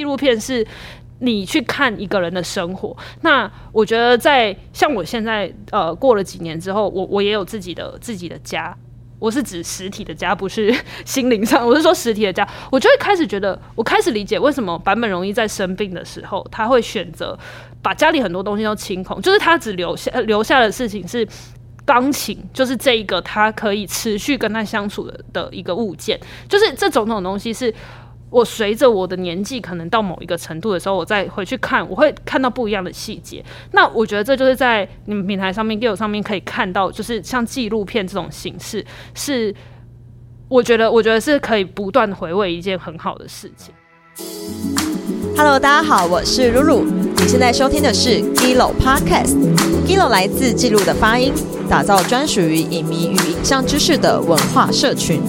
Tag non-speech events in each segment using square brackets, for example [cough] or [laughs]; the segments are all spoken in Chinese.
纪录片是你去看一个人的生活。那我觉得在像我现在呃过了几年之后，我我也有自己的自己的家。我是指实体的家，不是 [laughs] 心灵上。我是说实体的家，我就会开始觉得，我开始理解为什么版本容易在生病的时候，他会选择把家里很多东西都清空，就是他只留下留下的事情是钢琴，就是这一个他可以持续跟他相处的的一个物件，就是这种种东西是。我随着我的年纪可能到某一个程度的时候，我再回去看，我会看到不一样的细节。那我觉得这就是在你们平台上面、g i l 上面可以看到，就是像纪录片这种形式，是我觉得我觉得是可以不断回味一件很好的事情。Hello，大家好，我是露露，你现在收听的是 GILO Podcast，GILO 来自记录的发音，打造专属于影迷与影像知识的文化社群。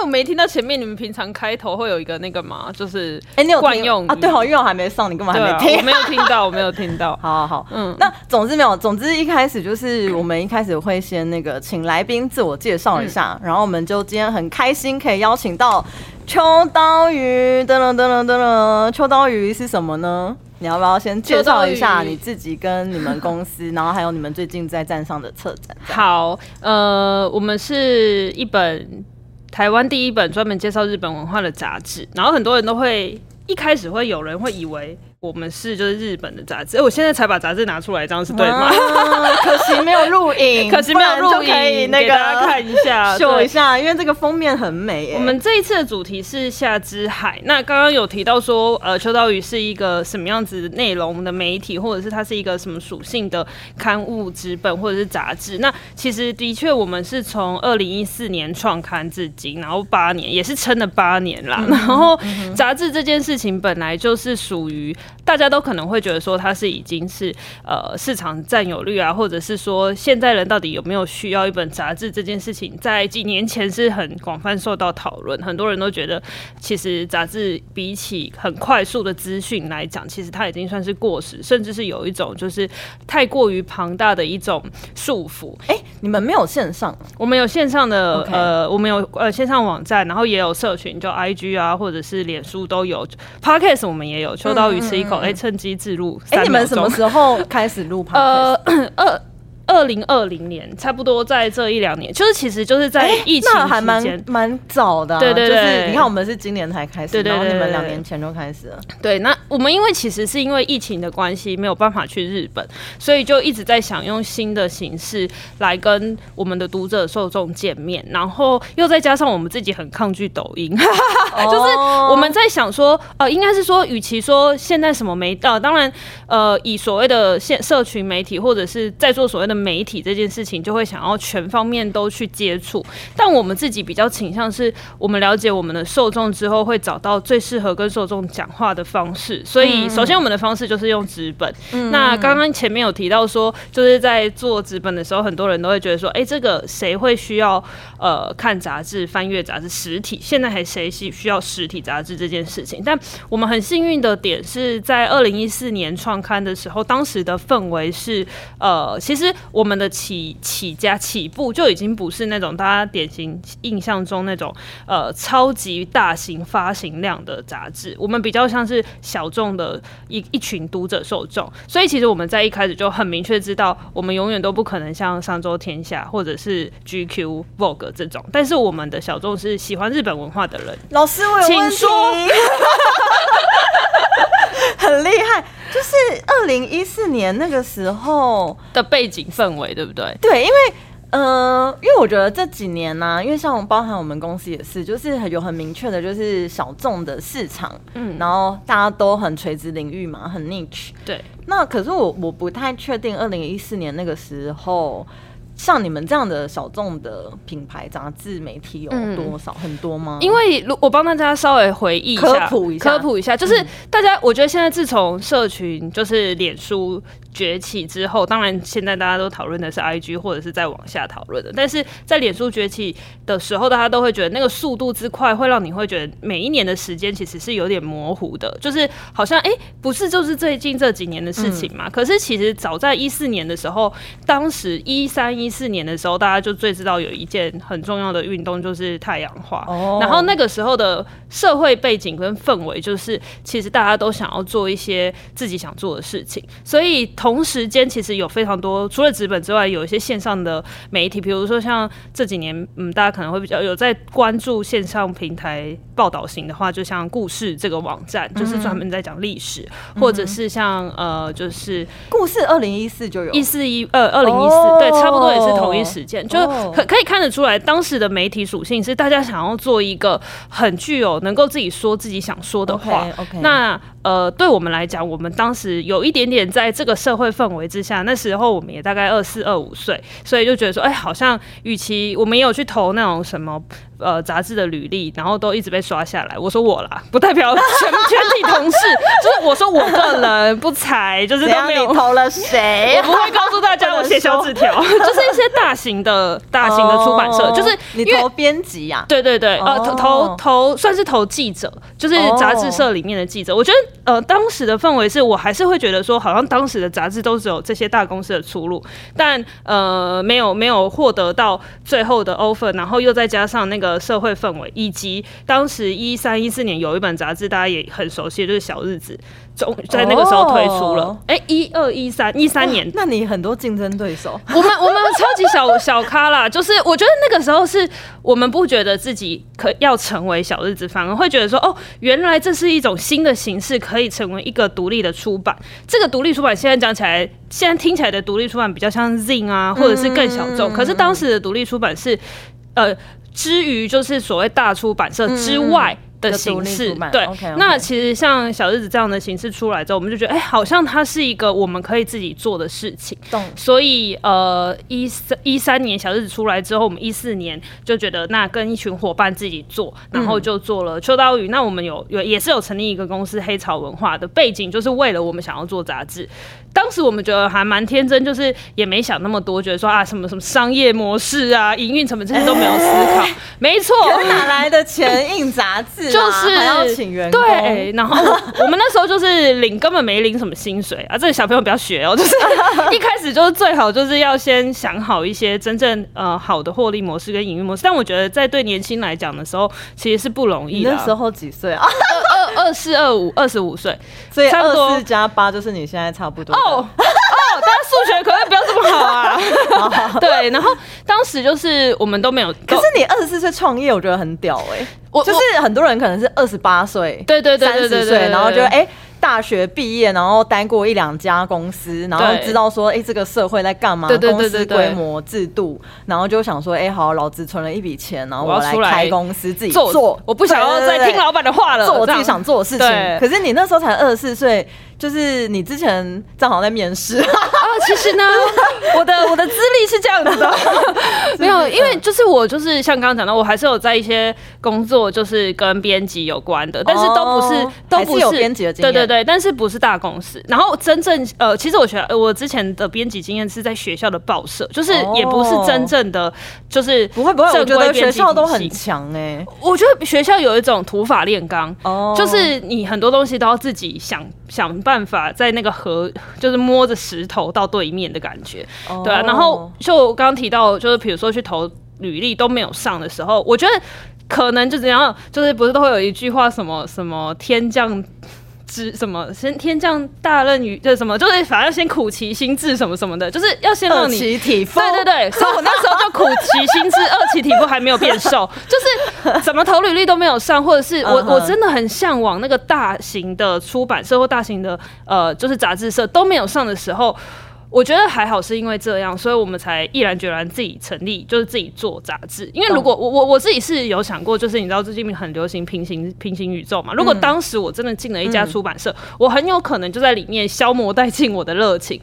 我没听到前面你们平常开头会有一个那个嘛？就是哎，你有惯用啊？对，好，因为我还没上，你干嘛还没听？我没有听到，[laughs] 我没有听到。好好好，嗯，那总之没有，总之一开始就是我们一开始会先那个请来宾自我介绍一下，然后我们就今天很开心可以邀请到秋刀鱼，噔噔噔噔噔噔，秋刀鱼是什么呢？你要不要先介绍一下你自己跟你们公司，[laughs] 然后还有你们最近在站上的策展？好，呃，我们是一本。台湾第一本专门介绍日本文化的杂志，然后很多人都会一开始会有人会以为。我们是就是日本的杂志，哎，我现在才把杂志拿出来，这样是对吗？[laughs] 可惜没有录影，[laughs] 可惜没有录影，可以那个看一下，[laughs] 秀一下，因为这个封面很美。我们这一次的主题是夏之海。那刚刚有提到说，呃，秋刀鱼是一个什么样子内容的媒体，或者是它是一个什么属性的刊物、纸本或者是杂志？那其实的确，我们是从二零一四年创刊至今，然后八年，也是撑了八年啦。然后杂志这件事情本来就是属于。大家都可能会觉得说它是已经是呃市场占有率啊，或者是说现在人到底有没有需要一本杂志这件事情，在几年前是很广泛受到讨论，很多人都觉得其实杂志比起很快速的资讯来讲，其实它已经算是过时，甚至是有一种就是太过于庞大的一种束缚。哎，你们没有线上？我们有线上的呃，我们有呃线上网站，然后也有社群，就 IG 啊，或者是脸书都有，Podcast 我们也有，秋刀鱼吃。哎，趁机自录。哎，你们什么时候开始录？[laughs] 呃，二。二零二零年，差不多在这一两年，就是其实就是在疫情还蛮蛮早的，对对对。你看，我们是今年才开始，然后你们两年前就开始了。对，那我们因为其实是因为疫情的关系，没有办法去日本，所以就一直在想用新的形式来跟我们的读者受众见面，然后又再加上我们自己很抗拒抖音，[laughs] 就是我们在想说，呃，应该是说，与其说现在什么媒，呃，当然，呃，以所谓的现社群媒体或者是在做所谓的。媒体这件事情就会想要全方面都去接触，但我们自己比较倾向是，我们了解我们的受众之后，会找到最适合跟受众讲话的方式。所以，首先我们的方式就是用纸本。那刚刚前面有提到说，就是在做纸本的时候，很多人都会觉得说，哎，这个谁会需要呃看杂志、翻阅杂志实体？现在还谁需需要实体杂志这件事情？但我们很幸运的点是在二零一四年创刊的时候，当时的氛围是呃，其实。我们的起起家起步就已经不是那种大家典型印象中那种呃超级大型发行量的杂志，我们比较像是小众的一一群读者受众，所以其实我们在一开始就很明确知道，我们永远都不可能像上周天下或者是 GQ Vogue 这种，但是我们的小众是喜欢日本文化的人。老师，我有请说，很厉害。就是二零一四年那个时候的背景氛围，对不对？对，因为呃，因为我觉得这几年呢，因为像包含我们公司也是，就是有很明确的，就是小众的市场，嗯，然后大家都很垂直领域嘛，很 niche。对，那可是我我不太确定二零一四年那个时候。像你们这样的小众的品牌杂志媒体有多少？很多吗？因为如我帮大家稍微回忆一下，科普一下，科普一下，就是大家，我觉得现在自从社群就是脸书。崛起之后，当然现在大家都讨论的是 I G 或者是在往下讨论的。但是在脸书崛起的时候，大家都会觉得那个速度之快，会让你会觉得每一年的时间其实是有点模糊的，就是好像哎，不是就是最近这几年的事情嘛？可是其实早在一四年的时候，当时一三一一四年的时候，大家就最知道有一件很重要的运动就是太阳花。哦然后那个时候的社会背景跟氛围，就是其实大家都想要做一些自己想做的事情，所以同时间其实有非常多除了纸本之外，有一些线上的媒体，比如说像这几年，嗯，大家可能会比较有在关注线上平台报道型的话，就像故事这个网站，就是专门在讲历史，或者是像呃，就是故事二零一四就有一四一呃二零一四哦对，差不多也是同一时间，就哦可可以看得出来，当时的媒体属性是大家想要做一个很具有能够自己说自己想说的话。OK，OK。那呃，对我们来讲，我们当时有一点点在这个社会氛围之下，那时候我们也大概二四二五岁，所以就觉得说，哎、好像与其我们也有去投那种什么呃杂志的履历，然后都一直被刷下来。我说我啦，不代表全 [laughs] 全体同事，[laughs] 就是我说我个人不才，就是？都没有投了谁我？不会告诉大家 [laughs] 我写小纸条，[laughs] 就是一些大型的、大型的出版社，哦就是你投编辑呀？对对对，呃，投哦投投算是投记者，就是杂志社里面的记者。我觉得呃，当时的氛围是我还是会觉得说，好像当时的杂志都只有这些大公司的出路，但呃，没有没有获得到最后的 offer，然后又再加上那个社会氛围，以及当时一三一四年有一本杂志大家也很熟悉，就是《小日子》，总在那个时候推出了哦。哎、一二一三一三年那你很多竞争对手。[laughs] 我们我们超级小小咖啦，[laughs] 就是我觉得那个时候是我们不觉得自己可要成为小日子，反而会觉得说，哦，原来这是一种新的形式，可以成为一个独立的出版。这个独立出版现在讲起来，现在听起来的独立出版比较像 Zine 啊，或者是更小众，可是当时的独立出版是，呃，之于就是所谓大出版社之外。的的形式对那其实像小日子这样的形式出来之后，我们就觉得，哎、好像它是一个我们可以自己做的事情。懂所以呃，一三一三年小日子出来之后，我们一四年就觉得那跟一群伙伴自己做，然后就做了秋刀鱼。那我们有有也是有成立一个公司黑潮文化的背景，就是为了我们想要做杂志。当时我们觉得还蛮天真，就是也没想那么多，觉得说啊什么什么商业模式啊、营运成本这些都没有思考。[laughs] 没错，哪来的钱印杂志啊？就是还要请员工。[laughs] 对，然后我我们那时候就是领根本没领什么薪水啊，这个小朋友不要学哦，就是 [laughs] 一开始就是最好就是要先想好一些真正呃好的获利模式跟营运模式，但我觉得在对年轻来讲的时候，其实是不容易的那时候几岁啊？二二四二五二十五岁所以差不多二四加八就是你现在差不多。哦哦，大家数学可能不要这么好啊。[laughs] 对，然后当时就是我们都没有，可是你二十四岁创业，我觉得很屌哎、我就是很多人可能是二十八岁，对对对对对对三十岁，对然后就哎、大学毕业，然后待过一两家公司，然后知道说哎、这个社会在干嘛，公司规模制度，然后就想说哎、好，老子存了一笔钱，然后我要出来来开公司自己做做，我不想要再听老板的话了，做我自己想做的事情。对。可是你那时候才二十四岁，就是你之前正好在面试，啊，[laughs] 其实呢，我的我的资历是这样子的，因为就是我就是像刚刚讲到，我还是有在一些工作就是跟编辑有关的，但是都不是、哦都不还是有编辑的经验对对对，但是不是大公司。然后真正呃，其实我学呃我之前的编辑经验是在学校的报社，就是也不是真正的就是不会不会，我正觉得学校都很强。哎、我觉得学校有一种土法炼钢，哦。就是你很多东西都要自己想想办法，在那个河 [laughs] 就是摸着石头到对面的感觉，哦对啊。然后就我刚刚提到，就是比如说去投履历都没有上的时候，我觉得可能就怎样，就是不是都会有一句话什么什么天降。之什么先天降大任于就是什么，就是反正先苦其心志什么什么的，就是要先让你期体肤，对对对，[laughs] 所以我那时候就苦其心志，[laughs] 二期体肤还没有变瘦，就是怎么投履历都没有上，或者是我我真的很向往那个大型的出版社或大型的呃就是杂志社都没有上的时候。我觉得还好，是因为这样，所以我们才毅然决然自己成立，就是自己做杂志。因为如果我我我自己是有想过，就是你知道最近很流行平行平行宇宙嘛，如果嗯当时我真的进了一家出版社，我很有可能就在里面消磨殆尽我的热情。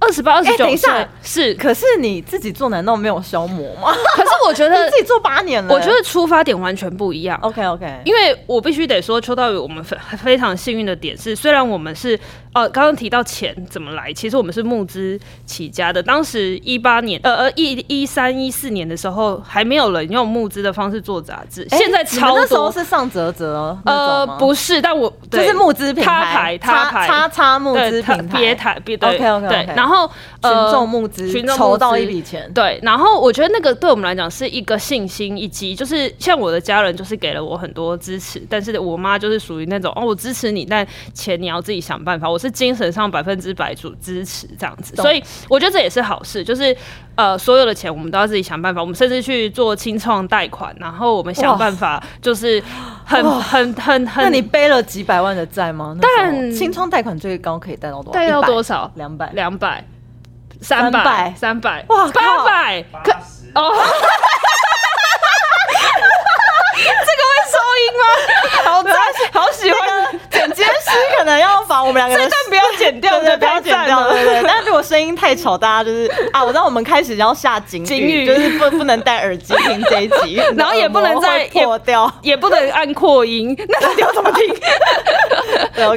二十八、二十九岁是，可是你自己做难道没有消磨吗？可是我觉得 [laughs] 你自己做八年了，我觉得出发点完全不一样。OK OK，因为我必须得说，邱道宇我们非非常幸运的点是，虽然我们是呃刚刚提到钱怎么来，其实我们是募资起家的。当时一八年呃呃一一三一四年的时候，还没有人用募资的方式做杂志，现在超那时候。是上泽泽呃，不是，但我就是募资平台，他牌他牌叉叉募资平台，别台别对 OK，OK，OK 对，然后群呃众募资，群众筹到一笔钱，对，然后我觉得那个对我们来讲是一个信心，以及就是像我的家人就是给了我很多支持，但是我妈就是属于那种哦，我支持你，但钱你要自己想办法。我是精神上百分之百主支持这样子，所以我觉得这也是好事，就是呃，所有的钱我们都要自己想办法，我们甚至去做清创贷款，然后我们想办法就是很很很很，那你背了几百万的债吗？但清仓贷款最高可以贷到多少？贷到多少？两百。两百、三百、三百、哇八百，可八十哦。这个会收音吗？好赞，好喜欢。那个剪接师可能要把我们两个人这段不要剪掉，对对，不要剪掉，了对对。但如果声音太吵，大家就是啊，我知道我们开始要下警警语就是不不能戴耳机听这一集，[laughs] 然后也不能再破掉。也不能按扩音，[laughs] 那到底要怎么听？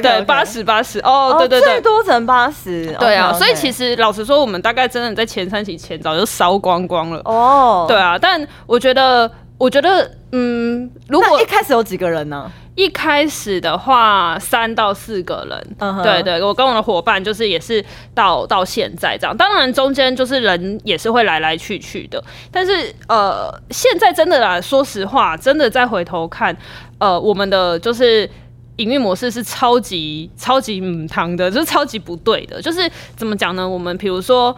对，[laughs] 八十八十，哦，哦对对对。最多乘八十。对啊所以其实老实说，我们大概真的在前三期前早就烧光光了。哦，对啊，但我觉得，我觉得，嗯，如果一开始有几个人呢？一开始的话，三到四个人，嗯哼对对，我跟我的伙伴就是也是到到现在这样，当然中间就是人也是会来来去去的，但是呃，现在真的啦，说实话，真的再回头看，呃，我们的就是。营运模式是超级超级母汤的，就是超级不对的。就是怎么讲呢？我们比如说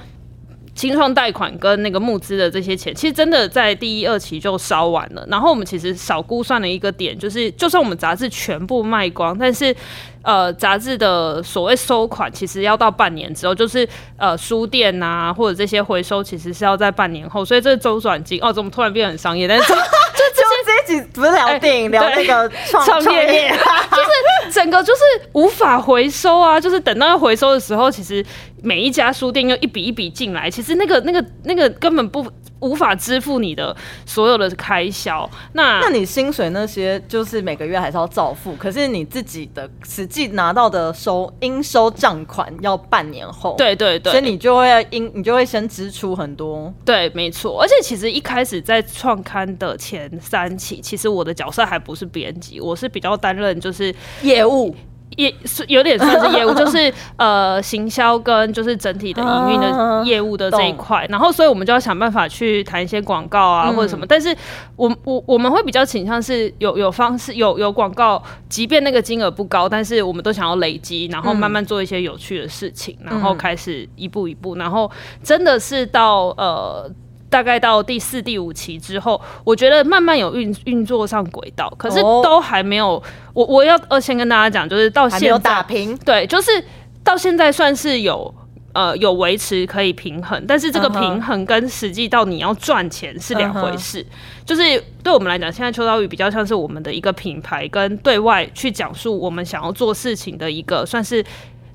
清创贷款跟那个募资的这些钱，其实真的在第一二期就烧完了。然后我们其实少估算了一个点，就是就算我们杂志全部卖光，但是呃，杂志的所谓收款其实要到半年之后，就是呃书店啊或者这些回收，其实是要在半年后。所以这周转金哦，怎么突然变很商业？但是就就这一集不是聊电影，聊那个创创业面，就是整个就是无法回收啊！就是等到要回收的时候，其实每一家书店又一笔一笔进来，其实那个那个那个根本不无法支付你的所有的开销。那那你薪水那些就是每个月还是要照付，可是你自己的实际拿到的收应收账款要半年后，，对对对，所以你就会应你就会先支出很多，对，没错。而且其实一开始在创刊的前三期，其实我的角色还不是编辑，我是比较担任就是业务。也是有点算是业务，就是呃行销跟就是整体的营运的啊业务的这一块，然后所以我们就要想办法去谈一些广告啊、嗯。或者什么，但是我我我们会比较倾向是有有方式有有广告，即便那个金额不高，但是我们都想要累积，然后慢慢做一些有趣的事情，然后开始一步一步，然后真的是到呃。大概到第四、第五期之后，我觉得慢慢有运运作上轨道，可是哦都还没有。我我要呃先跟大家讲，就是到现在有打平，对，就是到现在算是有呃有维持可以平衡，但是这个平衡跟实际到你要赚钱是两回事。就是对我们来讲，现在秋刀鱼比较像是我们的一个品牌，跟对外去讲述我们想要做事情的一个算是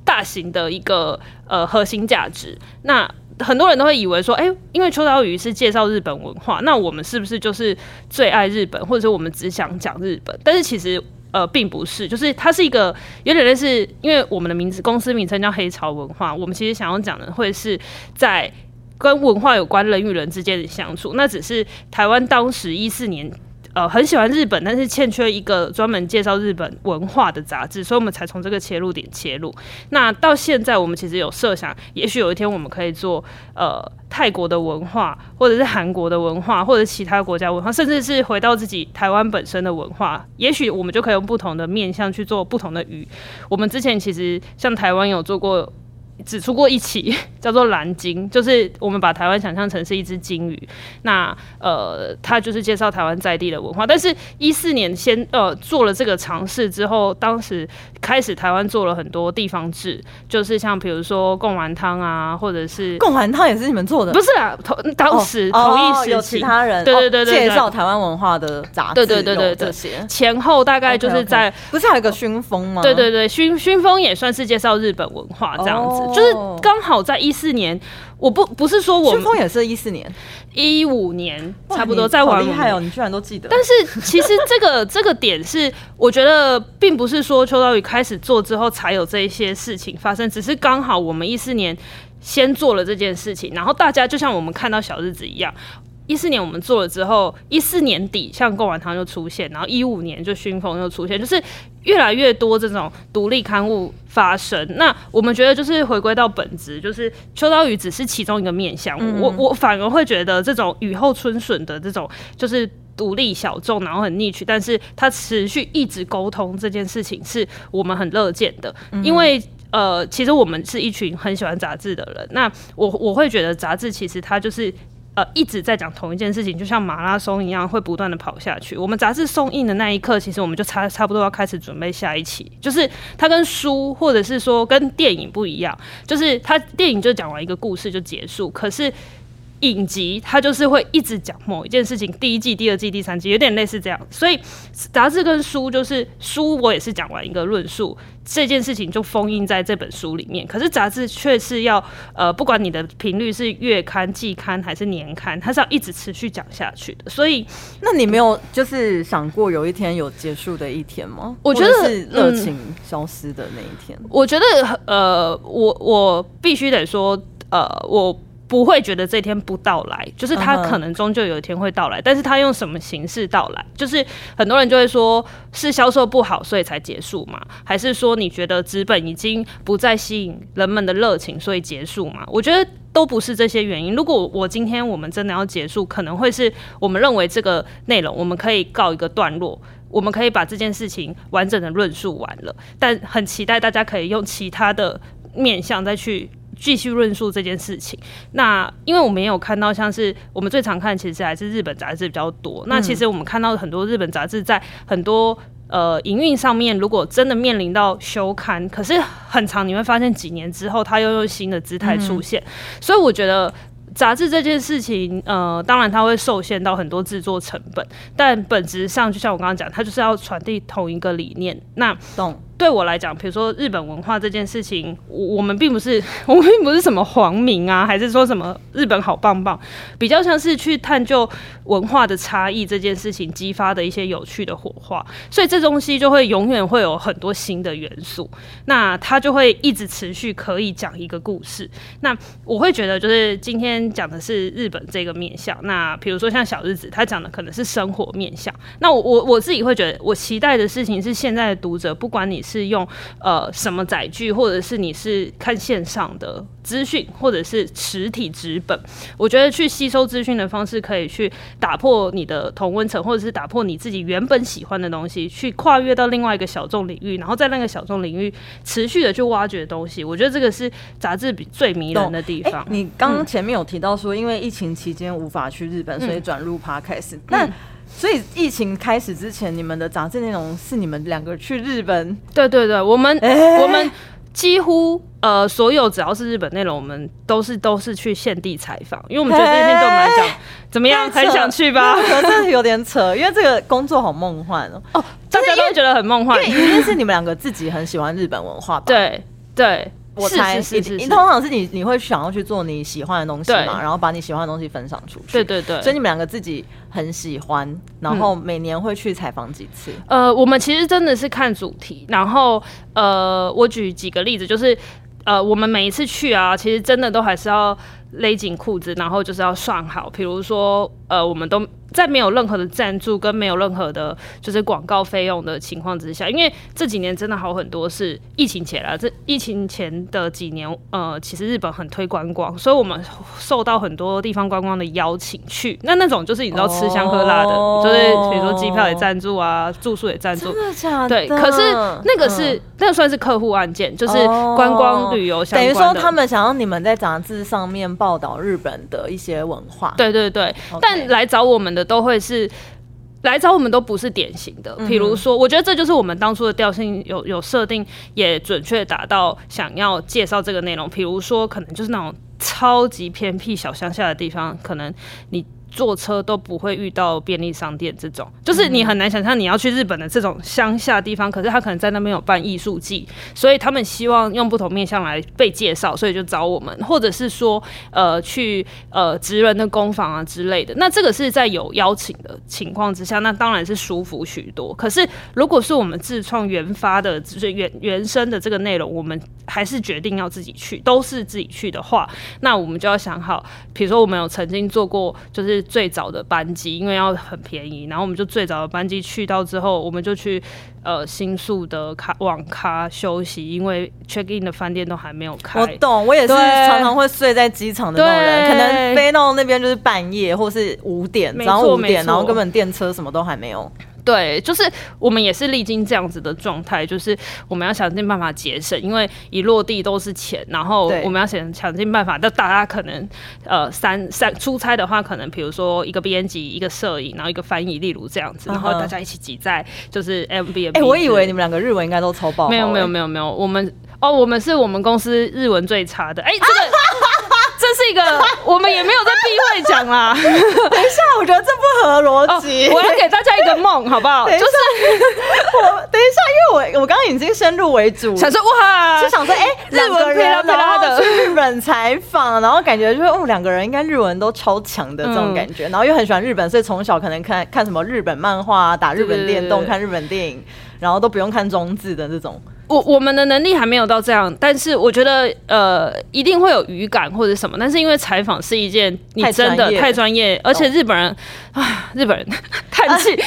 大型的一个呃核心价值。那很多人都会以为说，哎、因为秋刀鱼是介绍日本文化，那我们是不是就是最爱日本，或者是我们只想讲日本？但是其实呃，并不是，就是它是一个有点类似，因为我们的名字公司名称叫黑潮文化，我们其实想要讲的会是在跟文化有关人与人之间的相处，那只是台湾当时一四年。呃，很喜欢日本，但是欠缺一个专门介绍日本文化的杂志，所以我们才从这个切入点切入。那到现在，我们其实有设想，也许有一天我们可以做呃泰国的文化，或者是韩国的文化，或者其他国家文化，甚至是回到自己台湾本身的文化，也许我们就可以用不同的面向去做不同的鱼。我们之前其实像台湾有做过。只出过一期，[laughs] 叫做蓝鲸，就是我们把台湾想象成是一只鲸鱼。那呃，它就是介绍台湾在地的文化。但是，一四年先呃做了这个尝试之后，当时开始台湾做了很多地方志，就是像比如说贡丸汤啊，或者是贡丸汤也是你们做的，不是啦，同当时、哦同一哦有其他人对对对对对哦介绍台湾文化的杂志，对对对对这些。前后大概就是在不是还有个熏风吗？对对对，熏熏风也算是介绍日本文化这样子，哦就是刚好在一四年，我不不是说我春风也是一四年，一五年差不多在玩厉害哦，你居然都记得。但是其实这个 [laughs] 这个点是，我觉得并不是说秋刀鱼开始做之后才有这一些事情发生，只是刚好我们一四年先做了这件事情，然后大家就像我们看到小日子一样。一四年我们做了之后，一四年底像贡丸汤就出现，然后一五年就熏风又出现，就是越来越多这种独立刊物发生。那我们觉得就是回归到本质，就是秋刀鱼只是其中一个面向。我我反而会觉得这种雨后春笋的这种就是独立小众，然后很逆取，但是它持续一直沟通这件事情，是我们很乐见的，因为。呃，其实我们是一群很喜欢杂志的人。那我我会觉得杂志其实它就是呃一直在讲同一件事情，就像马拉松一样，会不断的跑下去。我们杂志送印的那一刻，其实我们就差差不多要开始准备下一期。就是它跟书或者是说跟电影不一样，就是它电影就讲完一个故事就结束，可是。影集它就是会一直讲某一件事情，第一季、第二季、第三季有点类似这样，所以杂志跟书就是书，我也是讲完一个论述，这件事情就封印在这本书里面。可是杂志却是要呃，不管你的频率是月刊、季刊还是年刊，它是要一直持续讲下去的。所以，那你没有就是想过有一天有结束的一天吗？我觉得是热情消失的那一天。我觉得呃，我我必须得说呃，我。不会觉得这天不到来，就是他可能终究有一天会到来，但是他用什么形式到来？就是很多人就会说是销售不好，所以才结束嘛？还是说你觉得资本已经不再吸引人们的热情，所以结束嘛？我觉得都不是这些原因。如果我今天我们真的要结束，可能会是我们认为这个内容我们可以告一个段落，我们可以把这件事情完整的论述完了，但很期待大家可以用其他的面向再去。继续论述这件事情。那因为我们也有看到，像是我们最常看，其实还是日本杂志比较多。那其实我们看到很多日本杂志在很多呃营运上面，如果真的面临到休刊，可是很长，你会发现几年之后，它又用新的姿态出现。所以我觉得杂志这件事情，呃，当然它会受限到很多制作成本，但本质上就像我刚刚讲，它就是要传递同一个理念。那懂。对我来讲，比如说日本文化这件事情，我我们并不是 [laughs] 我们并不是什么皇民啊，还是说什么日本好棒棒，比较像是去探究文化的差异这件事情激发的一些有趣的火花，所以这东西就会永远会有很多新的元素，那它就会一直持续可以讲一个故事。那我会觉得就是今天讲的是日本这个面相，那比如说像小日子，他讲的可能是生活面相，那我我我自己会觉得，我期待的事情是现在的读者，不管你是。用呃什么载具，或者是你是看线上的资讯，或者是实体纸本，我觉得去吸收资讯的方式可以去打破你的同温层，或者是打破你自己原本喜欢的东西，去跨越到另外一个小众领域，然后在那个小众领域持续的去挖掘东西。我觉得这个是杂志比最迷人的地方。你刚刚前面有提到说，因为疫情期间无法去日本，所以转入 Podcast。那所以疫情开始之前，你们的杂志内容是你们两个去日本？对对对，我们我们几乎呃所有只要是日本内容，我们都是都是去现地采访，因为我们觉得这件对我们来讲怎么样，很想去吧？可是有点扯，因为这个工作好梦幻哦。哦，大家都觉得很梦幻，因为一定是你们两个自己很喜欢日本文化吧？对对。我猜是是是，通常是。你你会想要去做你喜欢的东西嘛，然后把你喜欢的东西分享出去。对对对，所以你们两个自己很喜欢，然后每年会去采访几次？呃，我们其实真的是看主题，然后呃，我举几个例子，就是呃，我们每一次去啊，其实真的都还是要勒紧裤子，然后就是要算好，比如说呃，我们都。在没有任何的赞助跟没有任何的，就是广告费用的情况之下，因为这几年真的好很多，是疫情前啊。这疫情前的几年，呃，其实日本很推观光，所以我们受到很多地方观光的邀请去。那那种就是你知道吃香喝辣的，就是比如说机票也赞助啊，住宿也赞助，真的假的？对，可是那个是那个算是客户案件，就是观光旅游相关的。等于说他们想要你们在杂志上面报道日本的一些文化。对对对，但来找我们的。都会是来找我们，都不是典型的。比如说，我觉得这就是我们当初的调性有有设定，也准确达到想要介绍这个内容。比如说，可能就是那种超级偏僻小乡下的地方，可能你。坐车都不会遇到便利商店这种，就是你很难想象你要去日本的这种乡下地方，可是他可能在那边有办艺术季，所以他们希望用不同面向来被介绍，所以就找我们，或者是说呃去呃职人的工坊啊之类的。那这个是在有邀请的情况之下，那当然是舒服许多。可是如果是我们自创原发的，就是原原生的这个内容，我们还是决定要自己去，都是自己去的话，那我们就要想好，比如说我们有曾经做过，就是。是最早的班机，因为要很便宜，然后我们就最早的班机去到之后，我们就去呃新宿的咖网咖休息，因为 check in 的饭店都还没有开。我懂，我也是常常会睡在机场的那种人，可能飞到那边就是半夜或是五点，然后五点，然后根本电车什么都还没有。对，就是我们也是历经这样子的状态，就是我们要想尽办法节省，因为一落地都是钱，然后我们要想想尽办法。那大家可能呃三三出差的话，可能比如说一个编辑、一个摄影，然后一个翻译，例如这样子，然后大家一起挤在就是 M B N。哎、我以为你们两个日文应该都超爆好、没有没有哎没有没有，我们哦，我们是我们公司日文最差的。哎、这个 [laughs] 这是一个 [laughs] 我们也没有在避讳讲啦。等一下，我觉得这不合逻哦，辑。我要给大家一个梦，好不好？就是我等一下，因为我我刚刚已经先入为主，想说哇，就想说，哎、日两个文配拉人配拉的日本采访，然后感觉就是哦，两个人应该日文都超强的这种嗯感觉，然后又很喜欢日本，所以从小可能看看什么日本漫画、啊、打日本电动、看日本电影，然后都不用看中字的这种。我我们的能力还没有到这样，但是我觉得呃一定会有语感或者什么，但是因为采访是一件你太真的太专业，而且日本人啊日本人 [laughs] 叹气，日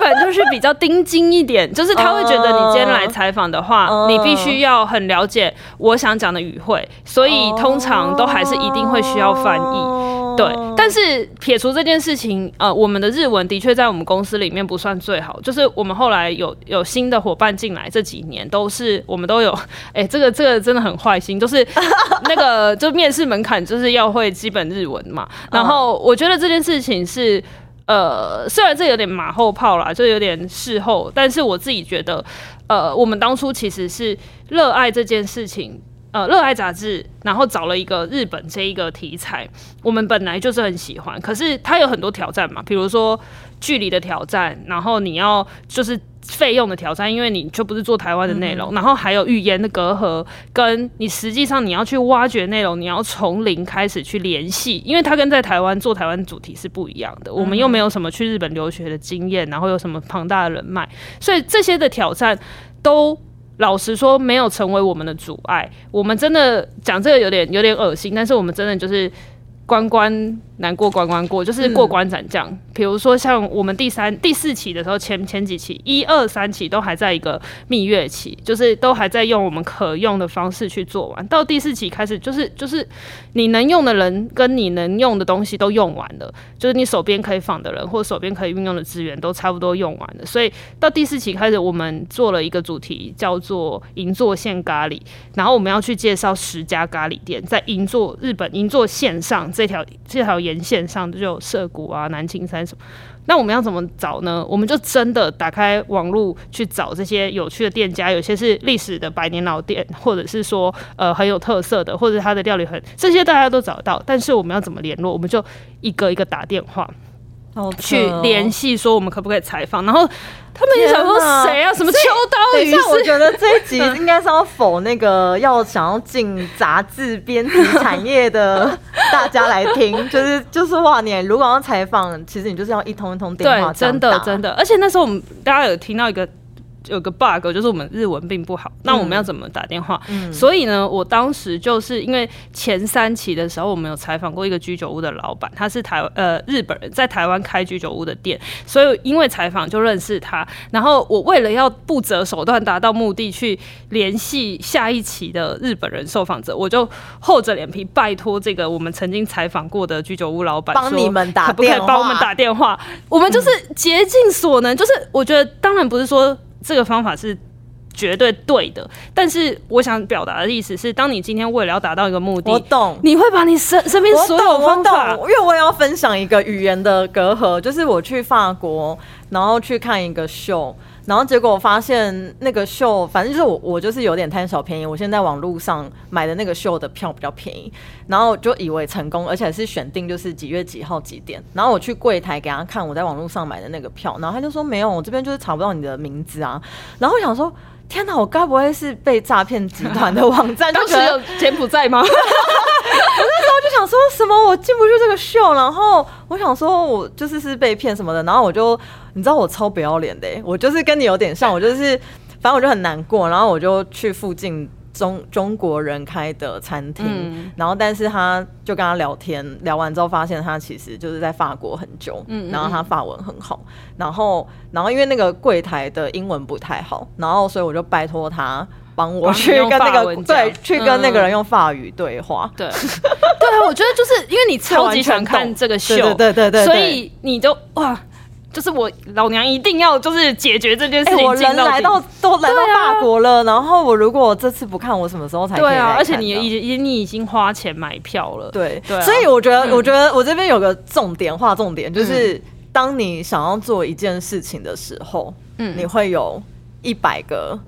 本人就是比较盯紧一点，就是他会觉得你今天来采访的话，嗯你必须要很了解我想讲的语汇，所以通常都还是一定会需要翻译。哦对，但是撇除这件事情，呃，我们的日文的确在我们公司里面不算最好。就是我们后来有有新的伙伴进来，这几年都是我们都有，[laughs] 哎、这个这个真的很坏心，就是 [laughs] 那个就面试门槛就是要会基本日文嘛。然后我觉得这件事情是。呃，虽然这有点马后炮啦，就有点事后，但是我自己觉得，呃，我们当初其实是热爱这件事情，呃，热爱杂志，然后找了一个日本这一个题材，我们本来就是很喜欢，可是它有很多挑战嘛，比如说距离的挑战，然后你要就是费用的挑战，因为你就不是做台湾的内容，然后还有语言的隔阂，跟你实际上你要去挖掘内容，你要从零开始去联系，因为它跟在台湾做台湾主题是不一样的，我们又没有什么去日本留学的经验，然后有什么庞大的人脉，所以这些的挑战都。老实说，没有成为我们的阻碍。我们真的讲这个有点有点恶心，但是我们真的就是关关难过关关过，就是过关斩将。比如说像我们第三、第四期的时候，前前几期一二三期都还在一个蜜月期，就是都还在用我们可用的方式去做完。到第四期开始，就是就是你能用的人跟你能用的东西都用完了，就是你手边可以仿的人或手边可以运用的资源都差不多用完了。所以到第四期开始，我们做了一个主题叫做银座线咖喱，然后我们要去介绍十家咖喱店，在银座日本银座线上这条这条沿线上就有涉谷啊、南青山什么。那我们要怎么找呢？我们就真的打开网络去找这些有趣的店家，有些是历史的百年老店，或者是说呃很有特色的，或者它的料理很这些大家都找得到。但是我们要怎么联络？我们就一个一个打电话去哦联系，说我们可不可以采访。然后他们也想说谁啊？什么秋刀鱼我？觉得这一集 [laughs] 应该是要否那个要想要进杂志编辑产业的大家来听，[laughs] 就是就是哇，你如果要采访，其实你就是要一通一通电话对，真的真。的。而且那时候我们大家有听到一个。有个 bug 就是我们日文并不好，那我们要怎么打电话？所以呢，我当时就是因为前三期的时候，我们有采访过一个居酒屋的老板，他是台呃日本人，在台湾开居酒屋的店，所以因为采访就认识他。然后我为了要不择手段达到目的，去联系下一期的日本人受访者，我就厚着脸皮拜托这个我们曾经采访过的居酒屋老板帮你们打可不可以帮我们打电话？我们就是竭尽所能，就是我觉得当然不是说这个方法是。绝对对的，但是我想表达的意思是，当你今天为了要达到一个目的，我懂。你会把你身身边所有方法，因为我也要分享一个语言的隔阂，就是我去法国，然后去看一个秀，然后结果我发现那个秀，反正就是我我就是有点贪小便宜，我现在网络上买的那个秀的票比较便宜，然后就以为成功，而且是选定就是几月几号几点，然后我去柜台给他看我在网络上买的那个票，然后他就说没有，我这边就是查不到你的名字啊，然后我想说。天哪，我该不会是被诈骗集团的网站？就当时有柬埔寨吗？[laughs] 我那时候就想说什么我进不去这个秀，然后我想说我就是是被骗什么的，然后我就你知道我超不要脸的欸、我就是跟你有点像，我就是反正我就很难过，然后我就去附近中中国人开的餐厅，嗯。然后但是他就跟他聊天，聊完之后发现他其实就是在法国很久，嗯嗯然后他法文很好，然后然后因为那个柜台的英文不太好，然后所以我就拜托他。帮我去跟那个对，去跟那个人嗯。用法语对话。对，[laughs] 对啊，我觉得就是因为你超级喜欢看这个秀，对对对对对对。所以你就哇，就是我老娘一定要就是解决这件事我人来到都来到法国了，然后我如果这次不看，我什么时候才可以对啊，而且你已经你已经花钱买票了，对。所以我觉得，嗯。我觉得我这边有个重点，划重点，就是当你想要做一件事情的时候，嗯。你会有一百个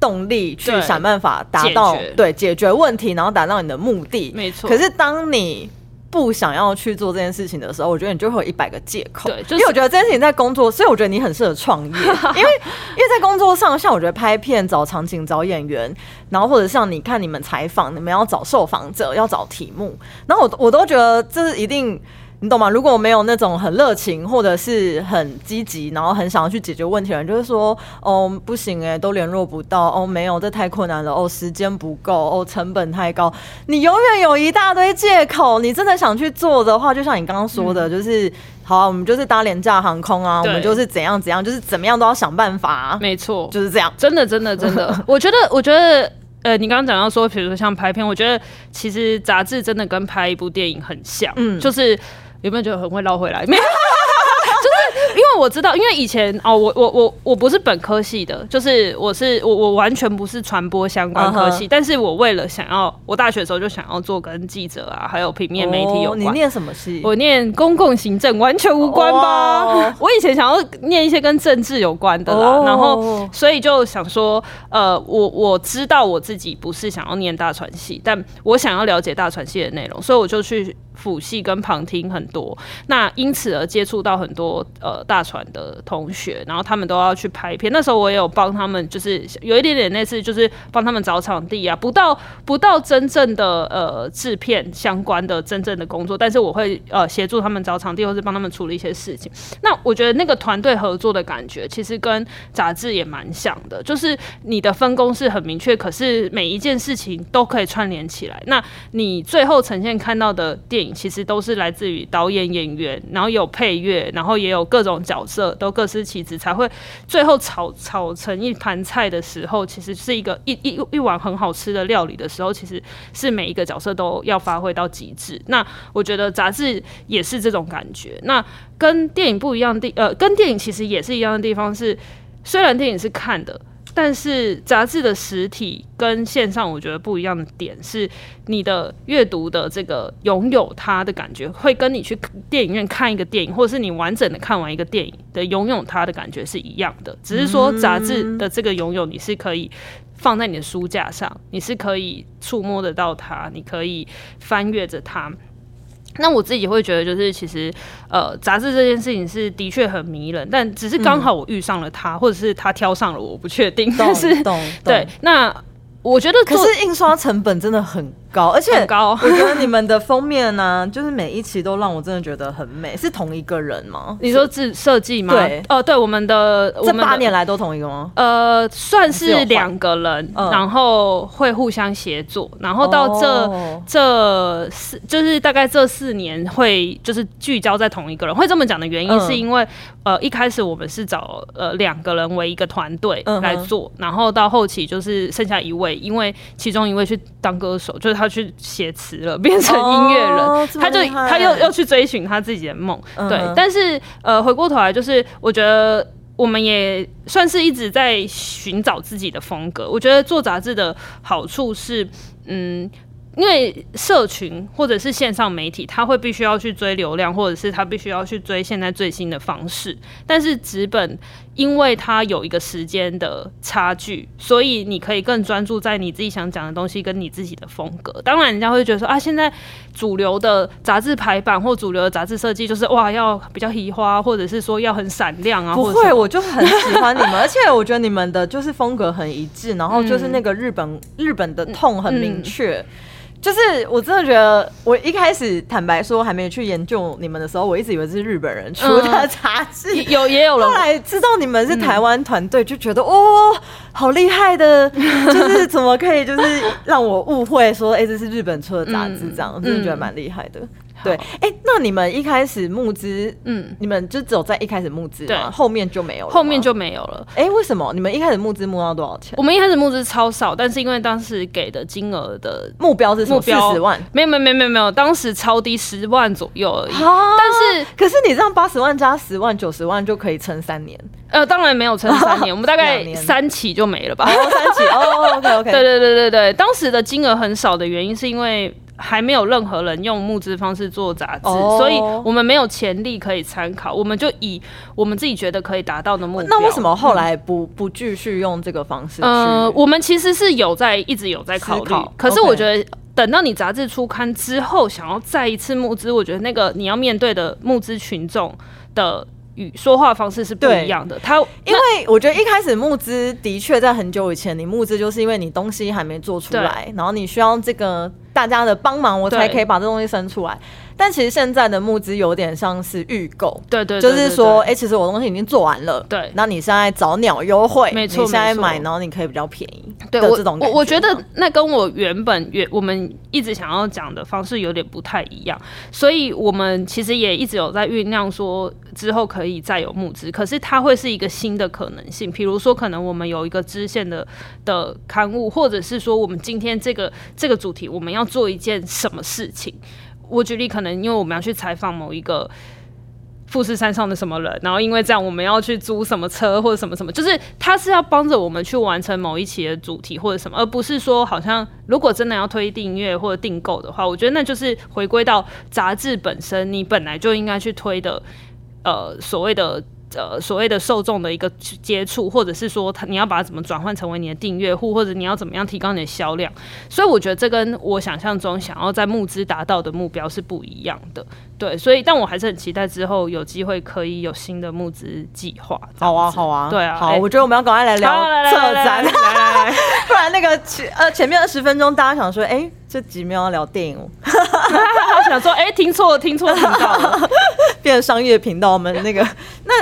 动力去想办法达到对解决问题，然后达到你的目的。没错。可是当你不想要去做这件事情的时候，我觉得你就会有一百个借口。对就是因为我觉得这件事情在工作，所以我觉得你很适合创业，[laughs] 因为因为在工作上，像我觉得拍片、找场景、找演员，然后或者像你看你们采访，你们要找受访者，要找题目，然后我我都觉得这是一定。你懂吗？如果没有那种很热情或者是很积极，然后很想要去解决问题的人，就是说，哦，不行哎、都联络不到，哦，没有，这太困难了，哦，时间不够，哦，成本太高，你永远有一大堆借口。你真的想去做的话，就像你刚刚说的，就是好啊、我们就是搭廉价航空啊，我们就是怎样怎样，就是怎么样都要想办法、啊，没错，就是这样。真的，真的，真的，[laughs] 我觉得，我觉得，呃，你刚刚讲到说，比如说像拍片，我觉得其实杂志真的跟拍一部电影很像，嗯就是有没有觉得很会绕回来？没有。[laughs] 就是因为我知道，因为以前哦，我我我我不是本科系的，就是我是我我完全不是传播相关科系但是我为了想要，我大学的时候就想要做跟记者啊，还有平面媒体有关你。念什么系？我念公共行政，完全无关吧哇？我以前想要念一些跟政治有关的啦，哦然后所以就想说，呃，我我知道我自己不是想要念大传系，但我想要了解大传系的内容，所以我就去辅系跟旁听很多，那因此而接触到很多呃大传的同学，然后他们都要去拍片，那时候我也有帮他们，就是有一点点类似，就是帮他们找场地啊，不到不到真正的呃制片相关的真正的工作，但是我会呃协助他们找场地，或是帮他们处理一些事情。那我觉得那个团队合作的感觉，其实跟杂志也蛮像的，就是你的分工是很明确，可是每一件事情都可以串联起来。那你最后呈现看到的电影，其实都是来自于导演、演员，然后有配乐，然后也有各种角角色都各司其职，才会最后炒炒成一盘菜的时候，其实是一个一一一碗很好吃的料理的时候，其实是每一个角色都要发挥到极致。那我觉得杂志也是这种感觉。那跟电影不一样的地，呃，跟电影其实也是一样的地方是，虽然电影是看的。但是杂志的实体跟线上，我觉得不一样的点是，你的阅读的这个拥有它的感觉，会跟你去电影院看一个电影，或者是你完整的看完一个电影的拥有它的感觉是一样的。只是说杂志的这个拥有，你是可以放在你的书架上，你是可以触摸得到它，你可以翻阅着它。那我自己会觉得，就是其实，呃，杂志这件事情是的确很迷人，但只是刚好我遇上了他，或者是他挑上了我，我不确定。[laughs] 但是对，那我觉得可是印刷成本真的很高，而且很高我觉得你们的封面呢、就是每一期都让我真的觉得很美。是同一个人吗？你说制设计吗？对呃，对，我们的我这八年来都同一个吗？呃，算是两个人，嗯然后会互相协作，然后到这、哦这四就是大概这四年会就是聚焦在同一个人。会这么讲的原因嗯是因为、呃一开始我们是找呃两个人为一个团队来做，然后到后期就是剩下一位，因为其中一位去当歌手，就是他去写词了，[laughs] 变成音乐人，哦他就他又又去追寻他自己的梦。对但是呃回过头来就是我觉得。我们也算是一直在寻找自己的风格。我觉得做杂志的好处是，嗯，因为社群或者是线上媒体，他会必须要去追流量，或者是他必须要去追现在最新的方式。但是纸本，因为它有一个时间的差距，所以你可以更专注在你自己想讲的东西跟你自己的风格。当然，人家会觉得说啊，现在主流的杂志排版或主流的杂志设计就是哇，要比较移花，或者是说要很闪亮啊。不会，我就很喜欢你们，而且我觉得你们的就是风格很一致，然后就是那个日本、日本的痛很明确。就是我真的觉得，我一开始坦白说还没去研究你们的时候，我一直以为是日本人出的杂志，有也有了。后来知道你们是台湾团队，就觉得哦，好厉害的，就是怎么可以就是让我误会说，哎，这是日本出的杂志，这样真的觉得蛮厉害的。对，哎，那你们一开始募资，嗯，你们就只有在一开始募资，对，后面就没有了，后面就没有了。哎，为什么？你们一开始募资募到多少钱？我们一开始募资超少，但是因为当时给的金额的目标是目标四十万，没有没有没有没有没有，当时超低十万左右而已。但是，可是你这样八十万加十万九十万就可以撑三年？呃，当然没有撑三年，我们大概三期就没了吧？三期哦，OK OK，对对对对对，当时的金额很少的原因是因为。还没有任何人用募资方式做杂志，所以我们没有潜力可以参考。我们就以我们自己觉得可以达到的目标。那为什么后来不不继续用这个方式？呃，我们其实是有在一直有在考虑，可是我觉得等到你杂志出刊之后，想要再一次募资，我觉得那个你要面对的募资群众的。语说话方式是不一样的。他因为我觉得一开始募资的确在很久以前，你募资就是因为你东西还没做出来，然后你需要这个大家的帮忙，我才可以把这东西生出来。但其实现在的募资有点像是预购，对对，就是说，哎，其实我东西已经做完了，对，那你现在找鸟优惠，没错，你现在买，然后你可以比较便宜，对我这种，我我觉得那跟我原本原我们一直想要讲的方式有点不太一样，所以我们其实也一直有在酝酿说之后可以再有募资，可是它会是一个新的可能性，比如说可能我们有一个支线的的刊物，或者是说我们今天这个这个主题我们要做一件什么事情。我举例，可能因为我们要去采访某一个富士山上的什么人，然后因为这样我们要去租什么车或者什么什么，就是他是要帮着我们去完成某一期的主题或者什么，而不是说好像如果真的要推订阅或者订购的话，我觉得那就是回归到杂志本身，你本来就应该去推的，呃，所谓的。呃，所谓的受众的一个接触，或者是说，他你要把它怎么转换成为你的订阅户，或者你要怎么样提高你的销量？所以我觉得这跟我想象中想要在募资达到的目标是不一样的。对，所以但我还是很期待之后有机会可以有新的募资计划。好啊，好啊，对啊，好，我觉得我们要赶快来聊策展，[laughs] 不然那个前呃前面二十分钟大家想说，哎，这几秒要聊电影，[laughs] 想说，哎，听错了，听错频道了，[laughs] 变成商业频道，我们那个那。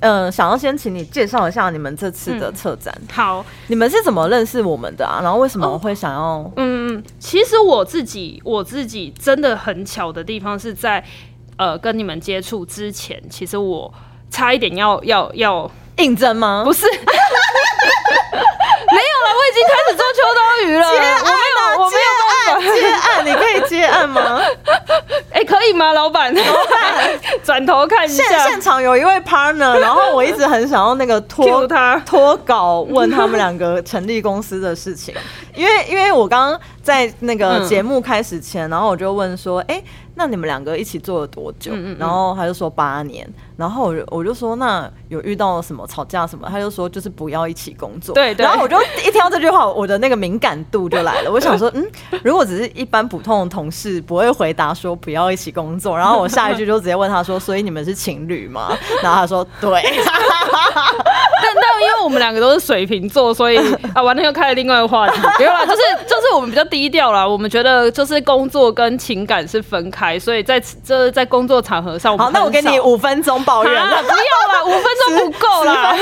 嗯，想要先请你介绍一下你们这次的策展。好，你们是怎么认识我们的啊？然后为什么会想要？嗯，其实我自己我自己真的很巧的地方是在呃跟你们接触之前，其实我差一点要要要应征吗？不是。[laughs] 没有了，我已经开始做秋刀鱼了。接案，我没有接案，你可以接案吗？[laughs] 哎，可以吗，老板？老板，[laughs] 转头看一下。现现场有一位 partner，然后我一直很想要那个拖他拖稿，问他们两个成立公司的事情。因为，因为我刚刚在那个节目开始前，然后我就问说，哎。那你们两个一起做了多久？然后他就说八年。然后我就我就说那有遇到什么吵架什么？他就说就是不要一起工作。对。然后我就一听到这句话，我的那个敏感度就来了。[laughs] 我想说，嗯，如果只是一般普通的同事，不会回答说不要一起工作。然后我下一句就直接问他说，所以你们是情侣吗？然后他说对。但但因为我们两个都是水瓶座，所以啊，完了又开了另外一个话题。[laughs] 没有啦，就是就是我们比较低调啦。我们觉得就是工作跟情感是分开，所以在这在工作场合上，好，那我给你五分钟抱怨。不要啦，五分钟不够啦。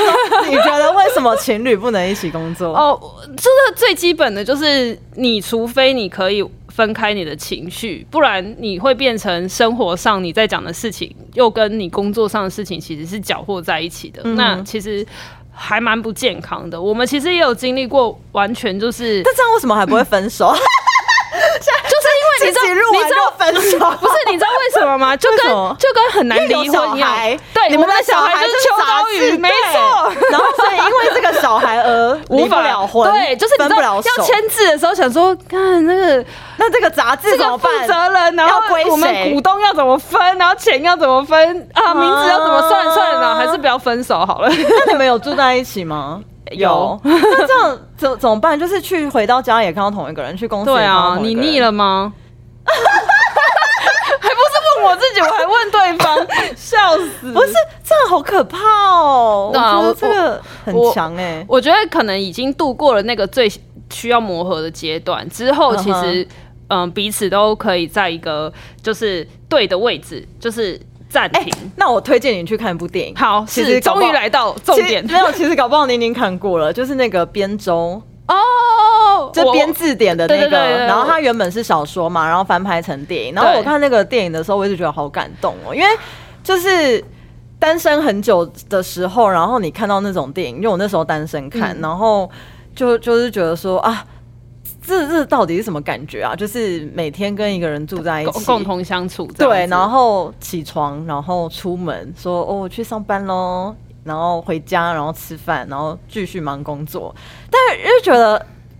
你觉得为什么情侣不能一起工作？[laughs] 哦，就是最基本的就是，你除非你可以分开你的情绪，不然你会变成生活上你在讲的事情，又跟你工作上的事情其实是搅和在一起的。那其实还蛮不健康的。我们其实也有经历过，完全就是，那这样为什么还不会分手？你知道，你知道分手不是？你知道为什么吗？就跟就跟很难离婚一样。对，你们的小孩就是秋刀鱼，没错。然后所以因为这个小孩而无法了婚，对，就是分不了手。要签字的时候想说，看那个那这个杂志怎么办？负责人，然后我们股东要怎么分？然后钱要怎么分？啊，名字要怎么算？算了，还是不要分手好了。[laughs] 那你们有住在一起吗？[laughs] 有，那这样怎怎么办？就是去回到家也看到同一个人，去公司对啊，你腻了吗？我自己，我还问对方，[laughs] 笑死！不是这样，好可怕哦！我觉得这个很强哎，我觉得可能已经度过了那个最需要磨合的阶段，之后其实嗯彼此都可以在一个就是对的位置，就是暂停。那我推荐你去看一部电影。好，是终于来到重点没有，其实搞不好宁宁看过了，就是那个编舟，哦，我就编字典的那个。对对对对然后它原本是小说嘛，然后翻拍成电影。然后我看那个电影的时候，我一直觉得好感动哦，因为就是。单身很久的时候，然后你看到那种电影，因为我那时候单身看，嗯然后就就是觉得说啊，这这到底是什么感觉啊？就是每天跟一个人住在一起，共共同相处对，然后起床，然后出门，说哦，我去上班喽，然后回家，然后吃饭，然后继续忙工作。但是又觉得，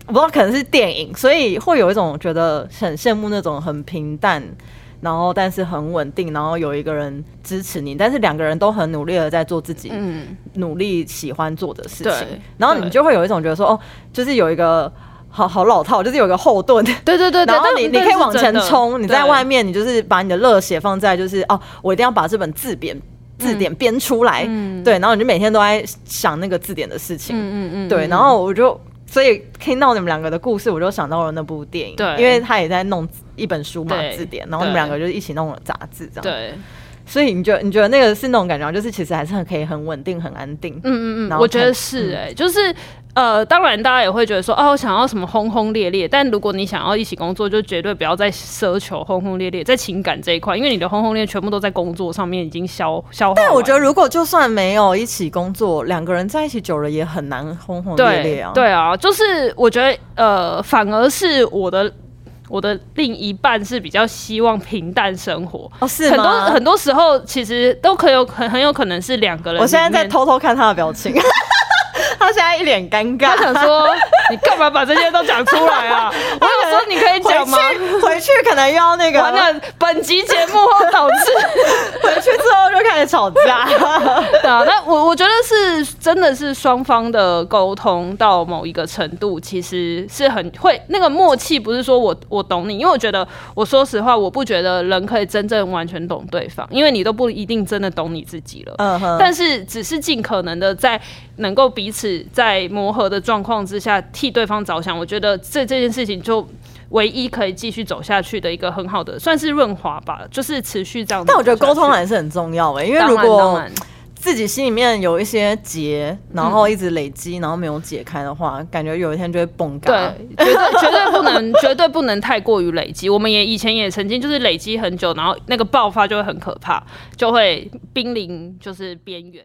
我不知道可能是电影，所以会有一种觉得很羡慕那种很平淡，然后但是很稳定，然后有一个人支持你，但是两个人都很努力的在做自己嗯，努力喜欢做的事情。对，然后你就会有一种觉得说，哦，就是有一个。好好老套，就是有个后盾，对对对对，[laughs] 然后但你你可以往前冲，你在外面，面你就是把你的热血放在就是哦，我一定要把这本字典字典编出来，嗯。对，然后你就每天都在想那个字典的事情，嗯嗯嗯，对，嗯然后我就所以听到你们两个的故事，我就想到了那部电影，对。因为他也在弄一本书嘛字典，然后你们两个就一起弄了杂志这样，，对，所以你觉得你觉得那个是那种感觉吗，就是其实还是很可以很稳定很安定，嗯嗯嗯，我觉得是哎、就是呃，当然大家也会觉得说，哦，我想要什么轰轰烈烈，但如果你想要一起工作，就绝对不要再奢求轰轰烈烈，在情感这一块，因为你的轰轰烈烈全部都在工作上面已经消消化。但我觉得如果就算没有一起工作，两个人在一起久了也很难轰轰烈烈啊，对对啊，就是我觉得呃，反而是我的。我的另一半是比较希望平淡生活，哦是很多？很多时候其实都可有很很有可能是两个人。我现在在偷偷看他的表情，[laughs] 他现在一脸尴尬他。想说，你干嘛把这些都讲出来啊？[laughs] 我有说你可以讲吗？回可能又要那个，完了，本集节目后导致 [laughs] 回去之后就开始吵架。[laughs] 对啊，那我我觉得是真的是双方的沟通到某一个程度，其实是很会那个默契，不是说我我懂你，因为我觉得我说实话，我不觉得人可以真正完全懂对方，因为你都不一定真的懂你自己了。嗯哼，但是只是尽可能的在能够彼此在磨合的状况之下替对方着想，我觉得这这件事情就唯一可以继续走下去的一个很好的算是润滑吧就是持续这样但我觉得沟通还是很重要哎因为如果自己心里面有一些结然后一直累积然后没有解开的话感觉有一天就会崩对绝对绝对不能 [laughs] 绝对不能太过于累积我们也以前也曾经就是累积很久然后那个爆发就会很可怕就会濒临就是边缘。